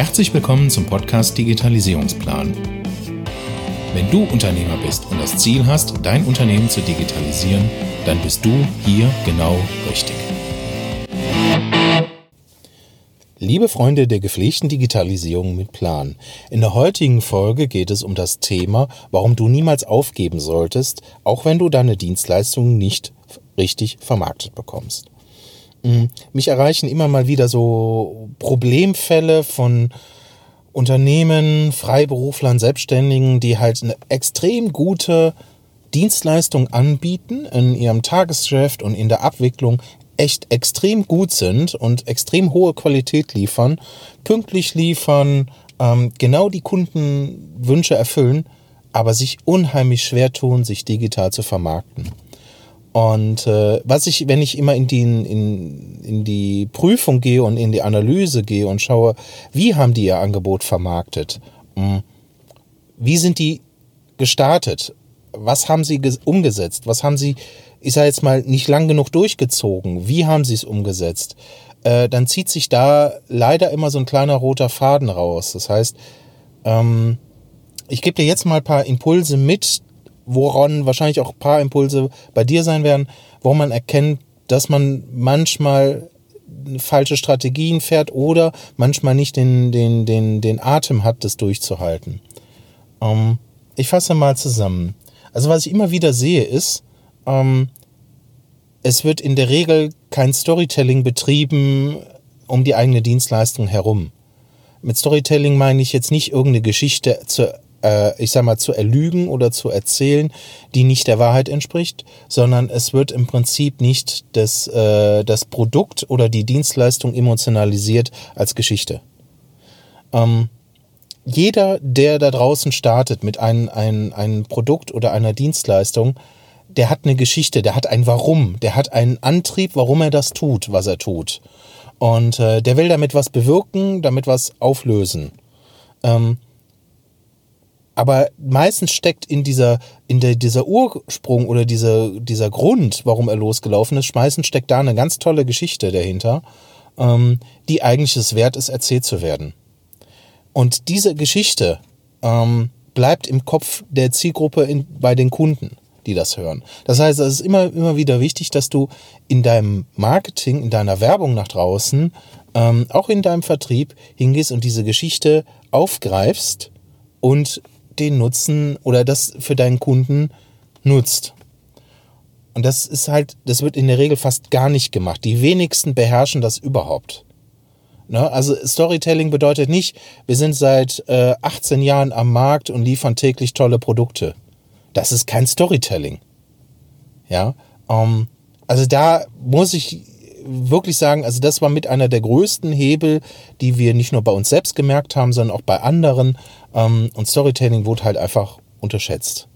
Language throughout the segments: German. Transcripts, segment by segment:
Herzlich willkommen zum Podcast Digitalisierungsplan. Wenn du Unternehmer bist und das Ziel hast, dein Unternehmen zu digitalisieren, dann bist du hier genau richtig. Liebe Freunde der gepflegten Digitalisierung mit Plan, in der heutigen Folge geht es um das Thema, warum du niemals aufgeben solltest, auch wenn du deine Dienstleistungen nicht richtig vermarktet bekommst. Mhm. Mich erreichen immer mal wieder so Problemfälle von Unternehmen, Freiberuflern, Selbstständigen, die halt eine extrem gute Dienstleistung anbieten in ihrem Tagesgeschäft und in der Abwicklung echt extrem gut sind und extrem hohe Qualität liefern, pünktlich liefern, ähm, genau die Kundenwünsche erfüllen, aber sich unheimlich schwer tun, sich digital zu vermarkten. Und äh, was ich, wenn ich immer in die, in, in die Prüfung gehe und in die Analyse gehe und schaue, wie haben die ihr Angebot vermarktet? Hm. Wie sind die gestartet? Was haben sie umgesetzt? Was haben sie, ich sage jetzt mal, nicht lang genug durchgezogen? Wie haben sie es umgesetzt? Äh, dann zieht sich da leider immer so ein kleiner roter Faden raus. Das heißt, ähm, ich gebe dir jetzt mal ein paar Impulse mit, woran wahrscheinlich auch ein paar Impulse bei dir sein werden, wo man erkennt, dass man manchmal falsche Strategien fährt oder manchmal nicht den, den, den, den Atem hat, das durchzuhalten. Ähm, ich fasse mal zusammen. Also was ich immer wieder sehe ist, ähm, es wird in der Regel kein Storytelling betrieben um die eigene Dienstleistung herum. Mit Storytelling meine ich jetzt nicht irgendeine Geschichte zu äh, ich sag mal, zu erlügen oder zu erzählen, die nicht der Wahrheit entspricht, sondern es wird im Prinzip nicht das, äh, das Produkt oder die Dienstleistung emotionalisiert als Geschichte. Ähm, jeder, der da draußen startet mit einem, einem, einem Produkt oder einer Dienstleistung, der hat eine Geschichte, der hat ein Warum, der hat einen Antrieb, warum er das tut, was er tut. Und äh, der will damit was bewirken, damit was auflösen. Ähm, aber meistens steckt in dieser, in der, dieser Ursprung oder dieser, dieser Grund, warum er losgelaufen ist, meistens steckt da eine ganz tolle Geschichte dahinter, ähm, die eigentlich es wert ist, erzählt zu werden. Und diese Geschichte ähm, bleibt im Kopf der Zielgruppe in, bei den Kunden, die das hören. Das heißt, es ist immer, immer wieder wichtig, dass du in deinem Marketing, in deiner Werbung nach draußen, ähm, auch in deinem Vertrieb hingehst und diese Geschichte aufgreifst und den Nutzen oder das für deinen Kunden nutzt. Und das ist halt, das wird in der Regel fast gar nicht gemacht. Die wenigsten beherrschen das überhaupt. Ne? Also Storytelling bedeutet nicht, wir sind seit äh, 18 Jahren am Markt und liefern täglich tolle Produkte. Das ist kein Storytelling. Ja, ähm, also da muss ich wirklich sagen, also das war mit einer der größten Hebel, die wir nicht nur bei uns selbst gemerkt haben, sondern auch bei anderen. Ähm, und Storytelling wurde halt einfach unterschätzt.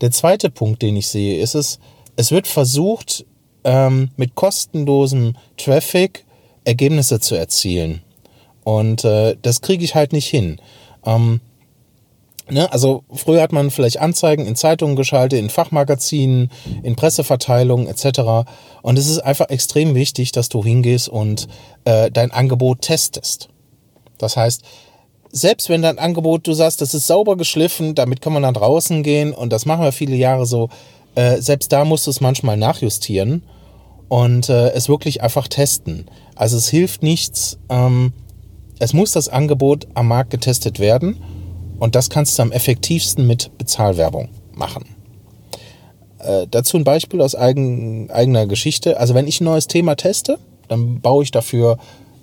Der zweite Punkt, den ich sehe, ist es, es wird versucht, ähm, mit kostenlosem Traffic Ergebnisse zu erzielen. Und äh, das kriege ich halt nicht hin. Ähm, Ne? Also früher hat man vielleicht Anzeigen in Zeitungen geschaltet, in Fachmagazinen, in Presseverteilungen etc. Und es ist einfach extrem wichtig, dass du hingehst und äh, dein Angebot testest. Das heißt, selbst wenn dein Angebot, du sagst, das ist sauber geschliffen, damit kann man dann draußen gehen und das machen wir viele Jahre so, äh, selbst da musst du es manchmal nachjustieren und äh, es wirklich einfach testen. Also es hilft nichts, ähm, es muss das Angebot am Markt getestet werden und das kannst du am effektivsten mit Bezahlwerbung machen. Äh, dazu ein Beispiel aus eigen, eigener Geschichte. Also wenn ich ein neues Thema teste, dann baue ich dafür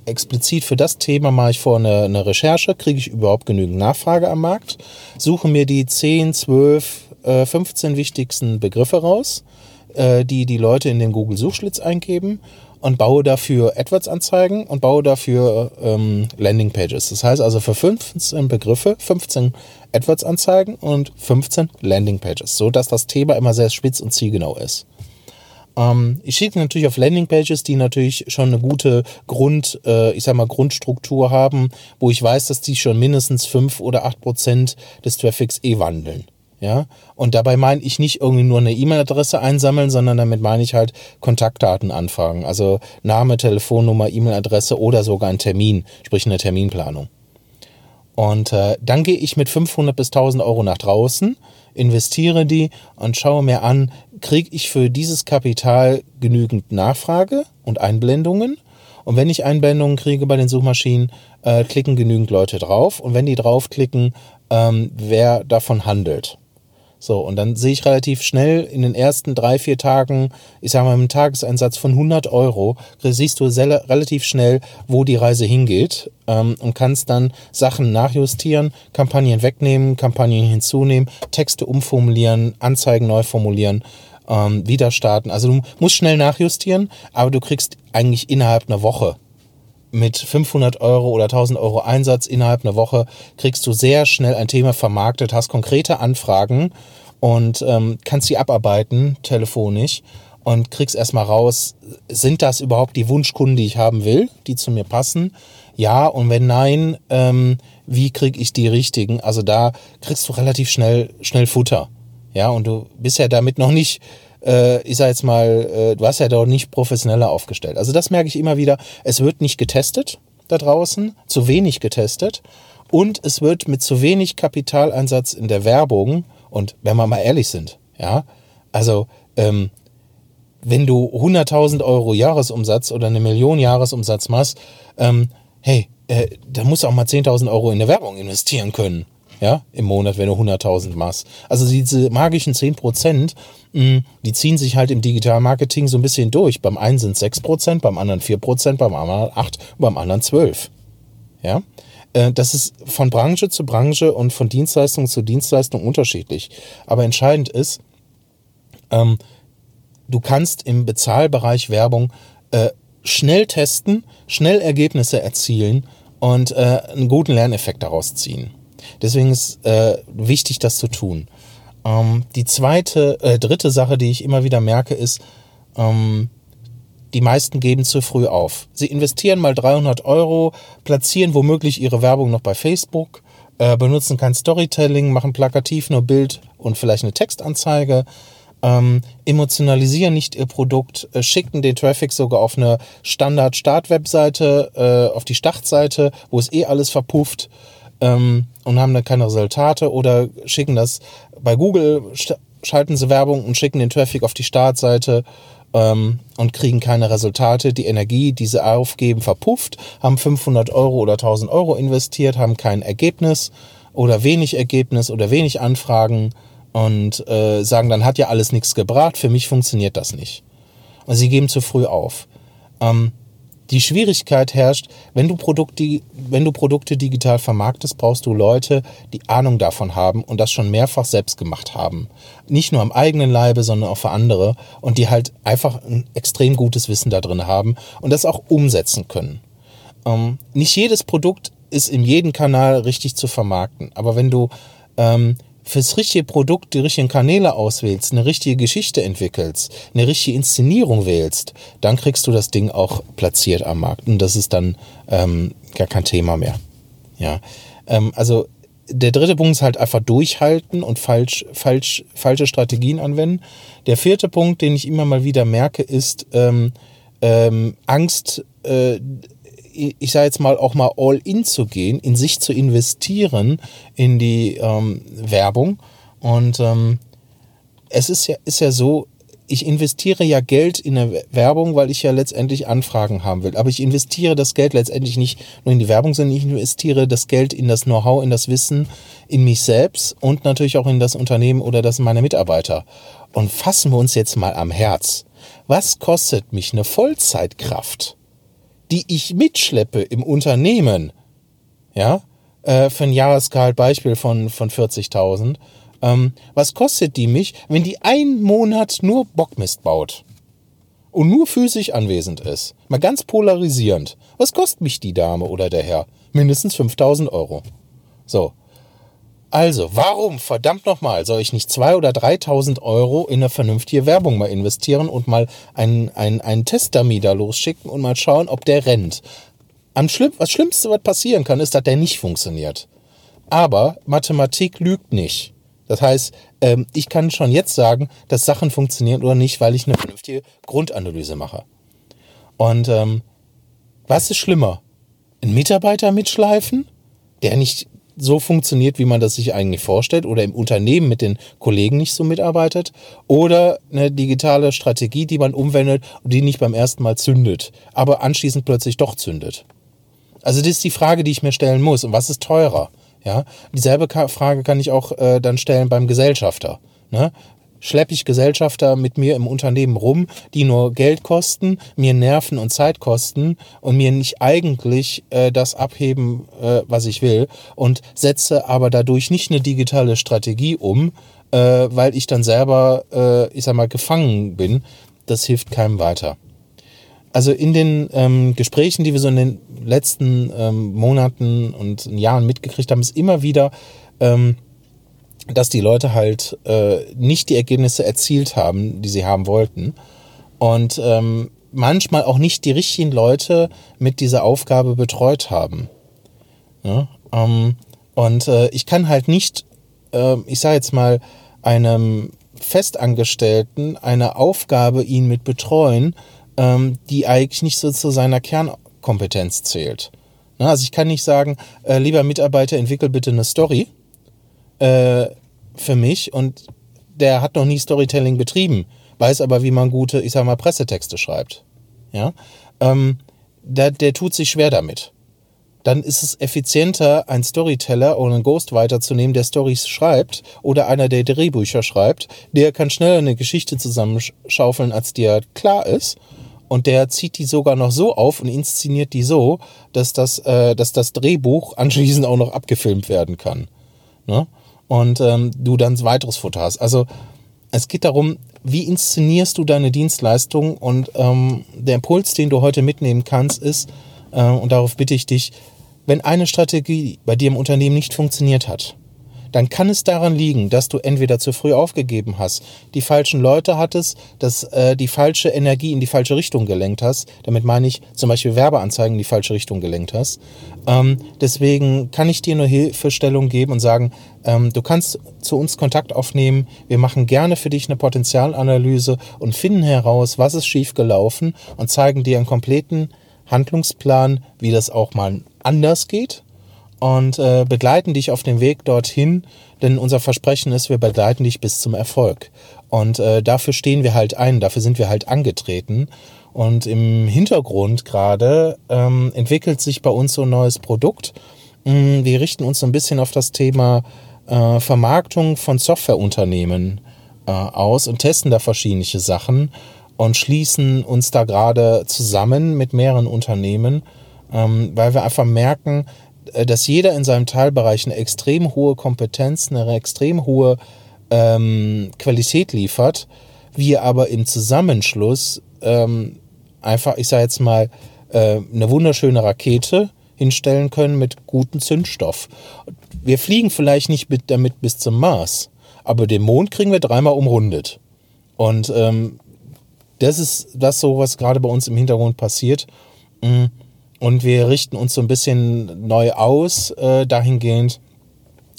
explizit für das Thema mache ich vor eine, eine Recherche, kriege ich überhaupt genügend Nachfrage am Markt, suche mir die 10, 12, äh, 15 wichtigsten Begriffe raus, äh, die die Leute in den Google Suchschlitz eingeben und baue dafür AdWords-Anzeigen und baue dafür ähm, Landingpages. Das heißt also für 15 Begriffe 15 AdWords-Anzeigen und 15 Landingpages, so dass das Thema immer sehr spitz und zielgenau ist. Ähm, ich schicke natürlich auf Landingpages, die natürlich schon eine gute Grund, äh, ich sag mal Grundstruktur haben, wo ich weiß, dass die schon mindestens 5 oder 8 Prozent des Traffics eh wandeln. Ja, und dabei meine ich nicht irgendwie nur eine E-Mail-Adresse einsammeln, sondern damit meine ich halt Kontaktdaten anfragen. Also Name, Telefonnummer, E-Mail-Adresse oder sogar einen Termin, sprich eine Terminplanung. Und äh, dann gehe ich mit 500 bis 1000 Euro nach draußen, investiere die und schaue mir an, kriege ich für dieses Kapital genügend Nachfrage und Einblendungen? Und wenn ich Einblendungen kriege bei den Suchmaschinen, äh, klicken genügend Leute drauf. Und wenn die draufklicken, ähm, wer davon handelt. So, und dann sehe ich relativ schnell in den ersten drei, vier Tagen, ich sage mal, im Tageseinsatz von 100 Euro, siehst du relativ schnell, wo die Reise hingeht ähm, und kannst dann Sachen nachjustieren, Kampagnen wegnehmen, Kampagnen hinzunehmen, Texte umformulieren, Anzeigen neu formulieren, ähm, wieder starten. Also du musst schnell nachjustieren, aber du kriegst eigentlich innerhalb einer Woche mit 500 Euro oder 1000 Euro Einsatz innerhalb einer Woche kriegst du sehr schnell ein Thema vermarktet, hast konkrete Anfragen und ähm, kannst sie abarbeiten telefonisch und kriegst erstmal raus, sind das überhaupt die Wunschkunden, die ich haben will, die zu mir passen? Ja, und wenn nein, ähm, wie kriege ich die richtigen? Also da kriegst du relativ schnell, schnell Futter. Ja, und du bist ja damit noch nicht äh, ich sag jetzt mal, äh, du hast ja doch nicht professioneller aufgestellt. Also das merke ich immer wieder. Es wird nicht getestet da draußen, zu wenig getestet und es wird mit zu wenig Kapitaleinsatz in der Werbung und wenn wir mal ehrlich sind, ja, also ähm, wenn du 100.000 Euro Jahresumsatz oder eine Million Jahresumsatz machst, ähm, hey, äh, da musst du auch mal 10.000 Euro in der Werbung investieren können ja, im Monat, wenn du 100.000 machst. Also diese magischen 10 Prozent, mm, die ziehen sich halt im Digitalmarketing so ein bisschen durch. Beim einen sind 6 Prozent, beim anderen 4 Prozent, beim anderen 8, beim anderen 12. Ja, äh, das ist von Branche zu Branche und von Dienstleistung zu Dienstleistung unterschiedlich. Aber entscheidend ist, ähm, du kannst im Bezahlbereich Werbung äh, schnell testen, schnell Ergebnisse erzielen und äh, einen guten Lerneffekt daraus ziehen. Deswegen ist äh, wichtig, das zu tun. Ähm, die zweite, äh, dritte Sache, die ich immer wieder merke, ist, ähm, die meisten geben zu früh auf. Sie investieren mal 300 Euro, platzieren womöglich ihre Werbung noch bei Facebook, äh, benutzen kein Storytelling, machen plakativ nur Bild und vielleicht eine Textanzeige, ähm, emotionalisieren nicht ihr Produkt, äh, schicken den Traffic sogar auf eine Standard-Start-Webseite, äh, auf die Startseite, wo es eh alles verpufft ähm, und haben dann keine Resultate oder schicken das bei Google, schalten sie Werbung und schicken den Traffic auf die Startseite ähm, und kriegen keine Resultate. Die Energie, die sie aufgeben, verpufft, haben 500 Euro oder 1000 Euro investiert, haben kein Ergebnis oder wenig Ergebnis oder wenig Anfragen und äh, sagen, dann hat ja alles nichts gebracht, für mich funktioniert das nicht. Und sie geben zu früh auf. Ähm, die Schwierigkeit herrscht, wenn du, Produkte, wenn du Produkte digital vermarktest, brauchst du Leute, die Ahnung davon haben und das schon mehrfach selbst gemacht haben. Nicht nur am eigenen Leibe, sondern auch für andere und die halt einfach ein extrem gutes Wissen da drin haben und das auch umsetzen können. Ähm, nicht jedes Produkt ist in jedem Kanal richtig zu vermarkten, aber wenn du ähm, fürs richtige Produkt die richtigen Kanäle auswählst, eine richtige Geschichte entwickelst, eine richtige Inszenierung wählst, dann kriegst du das Ding auch platziert am Markt. Und das ist dann ähm, gar kein Thema mehr. Ja. Ähm, also der dritte Punkt ist halt einfach durchhalten und falsch, falsch, falsche Strategien anwenden. Der vierte Punkt, den ich immer mal wieder merke, ist ähm, ähm, Angst, äh, ich sage jetzt mal, auch mal all in zu gehen, in sich zu investieren, in die ähm, Werbung. Und ähm, es ist ja, ist ja so, ich investiere ja Geld in eine Werbung, weil ich ja letztendlich Anfragen haben will. Aber ich investiere das Geld letztendlich nicht nur in die Werbung, sondern ich investiere das Geld in das Know-how, in das Wissen, in mich selbst und natürlich auch in das Unternehmen oder das meiner Mitarbeiter. Und fassen wir uns jetzt mal am Herz. Was kostet mich eine Vollzeitkraft? Die ich mitschleppe im Unternehmen, ja, äh, für ein Jahresgehalt Beispiel von, von 40.000, ähm, was kostet die mich, wenn die einen Monat nur Bockmist baut und nur physisch anwesend ist? Mal ganz polarisierend. Was kostet mich die Dame oder der Herr? Mindestens 5000 Euro. So, also, warum, verdammt nochmal, soll ich nicht 2.000 oder 3.000 Euro in eine vernünftige Werbung mal investieren und mal einen, einen, einen da losschicken und mal schauen, ob der rennt? Am Schlimm, was Schlimmste, was passieren kann, ist, dass der nicht funktioniert. Aber Mathematik lügt nicht. Das heißt, ähm, ich kann schon jetzt sagen, dass Sachen funktionieren oder nicht, weil ich eine vernünftige Grundanalyse mache. Und ähm, was ist schlimmer? Ein Mitarbeiter mitschleifen, der nicht so funktioniert, wie man das sich eigentlich vorstellt oder im Unternehmen mit den Kollegen nicht so mitarbeitet oder eine digitale Strategie, die man umwendet und die nicht beim ersten Mal zündet, aber anschließend plötzlich doch zündet. Also das ist die Frage, die ich mir stellen muss. Und was ist teurer? Ja, dieselbe Frage kann ich auch äh, dann stellen beim Gesellschafter. Ne? Schleppe ich Gesellschafter mit mir im Unternehmen rum, die nur Geld kosten, mir Nerven und Zeit kosten und mir nicht eigentlich äh, das abheben, äh, was ich will und setze aber dadurch nicht eine digitale Strategie um, äh, weil ich dann selber, äh, ich sag mal, gefangen bin. Das hilft keinem weiter. Also in den ähm, Gesprächen, die wir so in den letzten ähm, Monaten und Jahren mitgekriegt haben, ist immer wieder ähm, dass die Leute halt äh, nicht die Ergebnisse erzielt haben, die sie haben wollten. Und ähm, manchmal auch nicht die richtigen Leute mit dieser Aufgabe betreut haben. Ja? Ähm, und äh, ich kann halt nicht, äh, ich sage jetzt mal, einem Festangestellten eine Aufgabe ihn mit betreuen, ähm, die eigentlich nicht so zu seiner Kernkompetenz zählt. Na, also ich kann nicht sagen, äh, lieber Mitarbeiter, entwickel bitte eine Story äh, für mich und der hat noch nie Storytelling betrieben, weiß aber, wie man gute, ich sag mal, Pressetexte schreibt. Ja, ähm, der, der tut sich schwer damit. Dann ist es effizienter, einen Storyteller oder einen Ghostwriter zu nehmen, der Stories schreibt oder einer, der Drehbücher schreibt. Der kann schneller eine Geschichte zusammenschaufeln, als dir klar ist. Und der zieht die sogar noch so auf und inszeniert die so, dass das, äh, dass das Drehbuch anschließend auch noch abgefilmt werden kann. Ne? Und ähm, du dann weiteres Foto hast. Also es geht darum, wie inszenierst du deine Dienstleistung und ähm, der Impuls, den du heute mitnehmen kannst, ist, äh, und darauf bitte ich dich, wenn eine Strategie bei dir im Unternehmen nicht funktioniert hat, dann kann es daran liegen, dass du entweder zu früh aufgegeben hast, die falschen Leute hattest, dass äh, die falsche Energie in die falsche Richtung gelenkt hast. Damit meine ich zum Beispiel Werbeanzeigen in die falsche Richtung gelenkt hast. Ähm, deswegen kann ich dir nur Hilfestellung geben und sagen, ähm, du kannst zu uns Kontakt aufnehmen. Wir machen gerne für dich eine Potenzialanalyse und finden heraus, was ist schiefgelaufen und zeigen dir einen kompletten Handlungsplan, wie das auch mal anders geht und äh, begleiten dich auf dem Weg dorthin, denn unser Versprechen ist, wir begleiten dich bis zum Erfolg. Und äh, dafür stehen wir halt ein, dafür sind wir halt angetreten. Und im Hintergrund gerade ähm, entwickelt sich bei uns so ein neues Produkt. Mm, wir richten uns so ein bisschen auf das Thema äh, Vermarktung von Softwareunternehmen äh, aus und testen da verschiedene Sachen und schließen uns da gerade zusammen mit mehreren Unternehmen, ähm, weil wir einfach merken, dass jeder in seinem Teilbereich eine extrem hohe Kompetenz, eine extrem hohe ähm, Qualität liefert, wir aber im Zusammenschluss ähm, einfach, ich sage jetzt mal, äh, eine wunderschöne Rakete hinstellen können mit gutem Zündstoff. Wir fliegen vielleicht nicht mit, damit bis zum Mars, aber den Mond kriegen wir dreimal umrundet. Und ähm, das ist das so, was gerade bei uns im Hintergrund passiert. Mhm und wir richten uns so ein bisschen neu aus, äh, dahingehend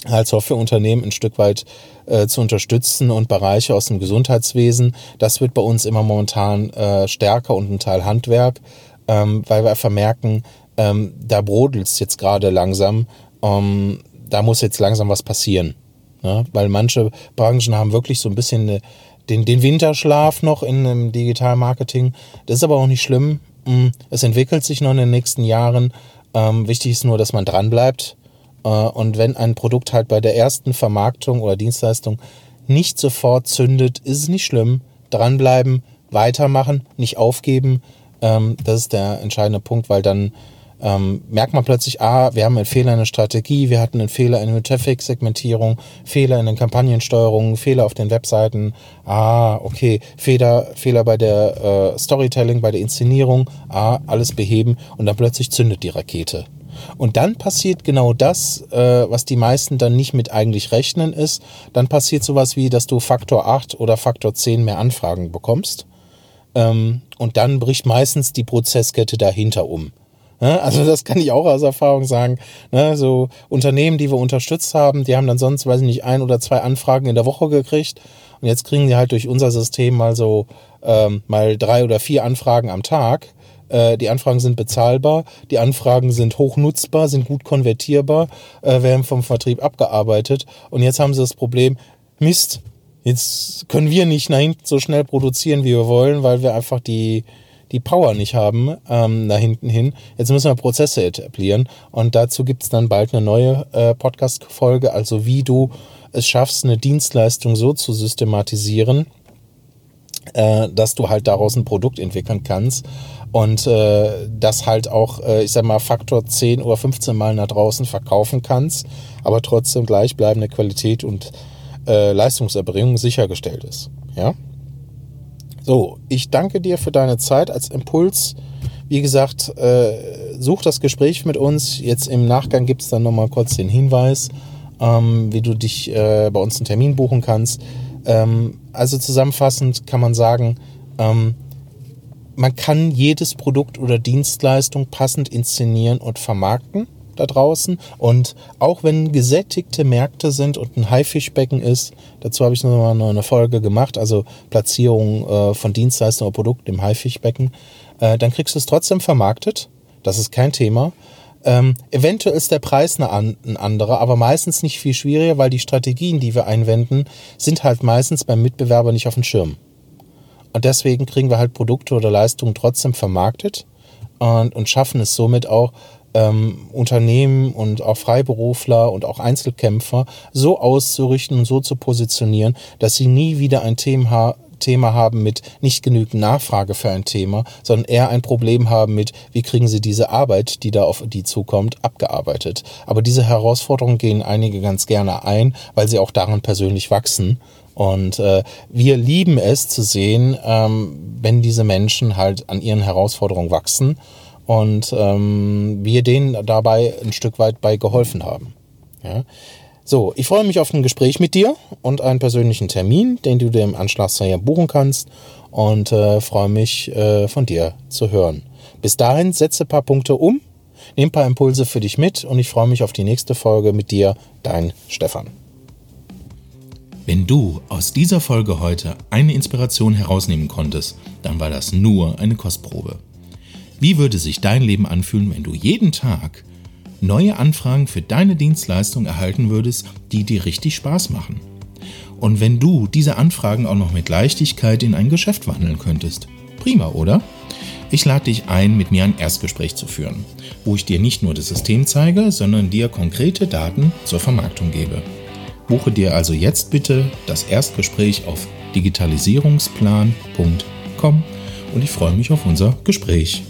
als Softwareunternehmen ein Stück weit äh, zu unterstützen und Bereiche aus dem Gesundheitswesen. Das wird bei uns immer momentan äh, stärker und ein Teil Handwerk, ähm, weil wir einfach merken, ähm, da brodelt es jetzt gerade langsam. Ähm, da muss jetzt langsam was passieren. Ja? Weil manche Branchen haben wirklich so ein bisschen eine, den, den Winterschlaf noch in einem Digitalmarketing. Das ist aber auch nicht schlimm. Mm, es entwickelt sich noch in den nächsten Jahren. Ähm, wichtig ist nur, dass man dranbleibt. Äh, und wenn ein Produkt halt bei der ersten Vermarktung oder Dienstleistung nicht sofort zündet, ist es nicht schlimm. Dranbleiben, weitermachen, nicht aufgeben. Ähm, das ist der entscheidende Punkt, weil dann ähm, merkt man plötzlich, ah, wir haben einen Fehler in der Strategie, wir hatten einen Fehler in der Traffic-Segmentierung, Fehler in den Kampagnensteuerungen, Fehler auf den Webseiten, ah, okay, Fehler, Fehler bei der äh, Storytelling, bei der Inszenierung, ah, alles beheben und dann plötzlich zündet die Rakete. Und dann passiert genau das, äh, was die meisten dann nicht mit eigentlich rechnen ist. Dann passiert sowas wie, dass du Faktor 8 oder Faktor 10 mehr Anfragen bekommst. Ähm, und dann bricht meistens die Prozesskette dahinter um. Ne? Also das kann ich auch aus Erfahrung sagen. Ne? So Unternehmen, die wir unterstützt haben, die haben dann sonst, weiß ich nicht, ein oder zwei Anfragen in der Woche gekriegt. Und jetzt kriegen die halt durch unser System mal so ähm, mal drei oder vier Anfragen am Tag. Äh, die Anfragen sind bezahlbar, die Anfragen sind hochnutzbar, sind gut konvertierbar, äh, werden vom Vertrieb abgearbeitet. Und jetzt haben sie das Problem, Mist, jetzt können wir nicht nach hinten so schnell produzieren, wie wir wollen, weil wir einfach die, die Power nicht haben ähm, nach hinten hin. Jetzt müssen wir Prozesse etablieren und dazu gibt es dann bald eine neue äh, Podcast-Folge, also wie du es schaffst, eine Dienstleistung so zu systematisieren, äh, dass du halt daraus ein Produkt entwickeln kannst und äh, das halt auch, äh, ich sag mal, Faktor 10 oder 15 Mal nach draußen verkaufen kannst, aber trotzdem gleichbleibende Qualität und äh, Leistungserbringung sichergestellt ist. Ja? So, ich danke dir für deine Zeit als Impuls. Wie gesagt, äh, such das Gespräch mit uns. Jetzt im Nachgang gibt es dann nochmal kurz den Hinweis, ähm, wie du dich äh, bei uns einen Termin buchen kannst. Ähm, also zusammenfassend kann man sagen, ähm, man kann jedes Produkt oder Dienstleistung passend inszenieren und vermarkten da draußen. Und auch wenn gesättigte Märkte sind und ein Haifischbecken ist, dazu habe ich noch mal eine Folge gemacht, also Platzierung äh, von Dienstleistungen oder Produkten im Haifischbecken, äh, dann kriegst du es trotzdem vermarktet. Das ist kein Thema. Ähm, eventuell ist der Preis eine ein anderer, aber meistens nicht viel schwieriger, weil die Strategien, die wir einwenden, sind halt meistens beim Mitbewerber nicht auf dem Schirm. Und deswegen kriegen wir halt Produkte oder Leistungen trotzdem vermarktet und, und schaffen es somit auch, ähm, Unternehmen und auch Freiberufler und auch Einzelkämpfer so auszurichten und so zu positionieren, dass sie nie wieder ein Thema, Thema haben mit nicht genügend Nachfrage für ein Thema, sondern eher ein Problem haben mit, wie kriegen sie diese Arbeit, die da auf die zukommt, abgearbeitet. Aber diese Herausforderungen gehen einige ganz gerne ein, weil sie auch daran persönlich wachsen und äh, wir lieben es zu sehen, ähm, wenn diese Menschen halt an ihren Herausforderungen wachsen und ähm, wir denen dabei ein Stück weit bei geholfen haben. Ja? So, ich freue mich auf ein Gespräch mit dir und einen persönlichen Termin, den du dir im Anschluss buchen kannst und äh, freue mich äh, von dir zu hören. Bis dahin setze ein paar Punkte um, nimm ein paar Impulse für dich mit und ich freue mich auf die nächste Folge mit dir, dein Stefan. Wenn du aus dieser Folge heute eine Inspiration herausnehmen konntest, dann war das nur eine Kostprobe. Wie würde sich dein Leben anfühlen, wenn du jeden Tag neue Anfragen für deine Dienstleistung erhalten würdest, die dir richtig Spaß machen? Und wenn du diese Anfragen auch noch mit Leichtigkeit in ein Geschäft wandeln könntest? Prima, oder? Ich lade dich ein, mit mir ein Erstgespräch zu führen, wo ich dir nicht nur das System zeige, sondern dir konkrete Daten zur Vermarktung gebe. Buche dir also jetzt bitte das Erstgespräch auf digitalisierungsplan.com und ich freue mich auf unser Gespräch.